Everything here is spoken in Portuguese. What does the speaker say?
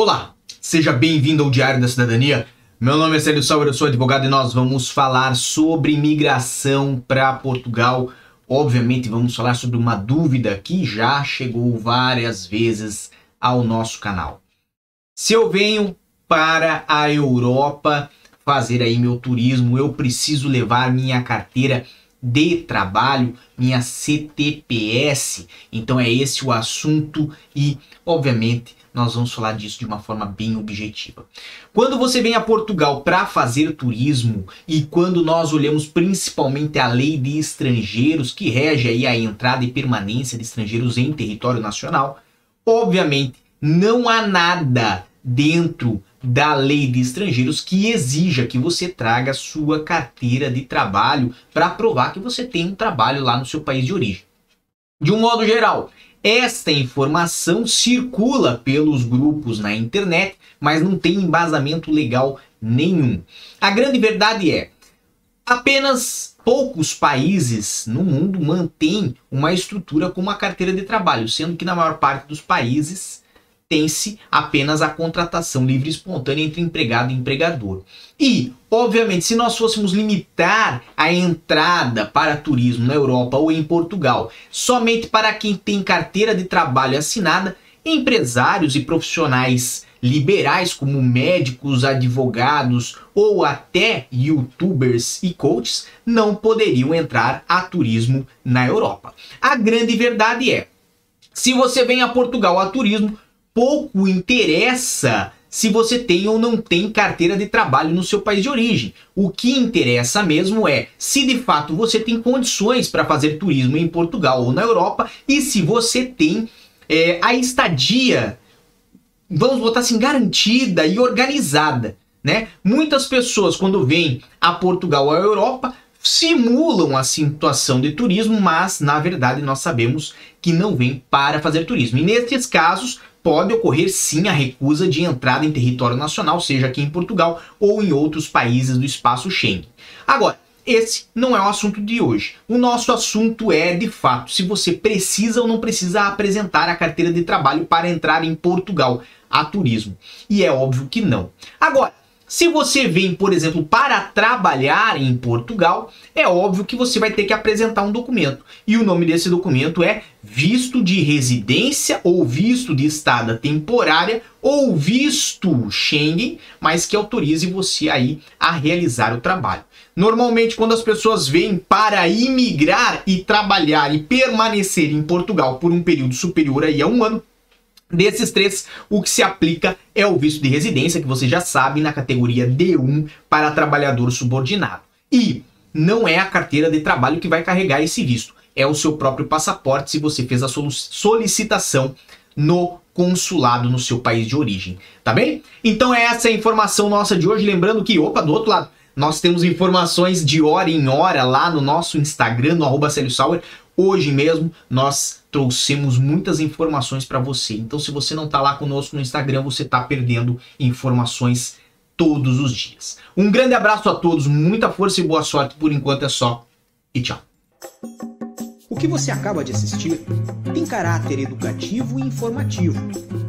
Olá, seja bem-vindo ao Diário da Cidadania. Meu nome é Célio Sauer, eu sou advogado e nós vamos falar sobre migração para Portugal. Obviamente, vamos falar sobre uma dúvida que já chegou várias vezes ao nosso canal. Se eu venho para a Europa fazer aí meu turismo, eu preciso levar minha carteira de trabalho, minha CTPS. Então é esse o assunto e, obviamente, nós vamos falar disso de uma forma bem objetiva. Quando você vem a Portugal para fazer turismo e quando nós olhamos principalmente a lei de estrangeiros que rege aí a entrada e permanência de estrangeiros em território nacional, obviamente não há nada dentro da lei de estrangeiros que exija que você traga sua carteira de trabalho para provar que você tem um trabalho lá no seu país de origem. De um modo geral, esta informação circula pelos grupos na internet, mas não tem embasamento legal nenhum. A grande verdade é, apenas poucos países no mundo mantêm uma estrutura com uma carteira de trabalho, sendo que na maior parte dos países tem-se apenas a contratação livre e espontânea entre empregado e empregador. E, obviamente, se nós fôssemos limitar a entrada para turismo na Europa ou em Portugal somente para quem tem carteira de trabalho assinada, empresários e profissionais liberais como médicos, advogados ou até youtubers e coaches não poderiam entrar a turismo na Europa. A grande verdade é, se você vem a Portugal a turismo, pouco interessa se você tem ou não tem carteira de trabalho no seu país de origem. O que interessa mesmo é se de fato você tem condições para fazer turismo em Portugal ou na Europa e se você tem é, a estadia, vamos botar assim, garantida e organizada. Né? Muitas pessoas, quando vêm a Portugal ou a Europa, simulam a situação de turismo, mas na verdade nós sabemos que não vêm para fazer turismo. E nesses casos, pode ocorrer sim a recusa de entrada em território nacional, seja aqui em Portugal ou em outros países do espaço Schengen. Agora, esse não é o assunto de hoje. O nosso assunto é, de fato, se você precisa ou não precisa apresentar a carteira de trabalho para entrar em Portugal a turismo. E é óbvio que não. Agora, se você vem, por exemplo, para trabalhar em Portugal, é óbvio que você vai ter que apresentar um documento. E o nome desse documento é visto de residência ou visto de estada temporária ou visto Schengen, mas que autorize você aí a realizar o trabalho. Normalmente, quando as pessoas vêm para imigrar e trabalhar e permanecer em Portugal por um período superior aí a um ano, Desses três, o que se aplica é o visto de residência, que você já sabe, na categoria D1 para trabalhador subordinado. E não é a carteira de trabalho que vai carregar esse visto, é o seu próprio passaporte se você fez a solicitação no consulado no seu país de origem, tá bem? Então é essa a informação nossa de hoje, lembrando que, opa, do outro lado, nós temos informações de hora em hora lá no nosso Instagram, no arroba Hoje mesmo nós trouxemos muitas informações para você. Então, se você não está lá conosco no Instagram, você está perdendo informações todos os dias. Um grande abraço a todos, muita força e boa sorte. Por enquanto é só e tchau. O que você acaba de assistir tem caráter educativo e informativo.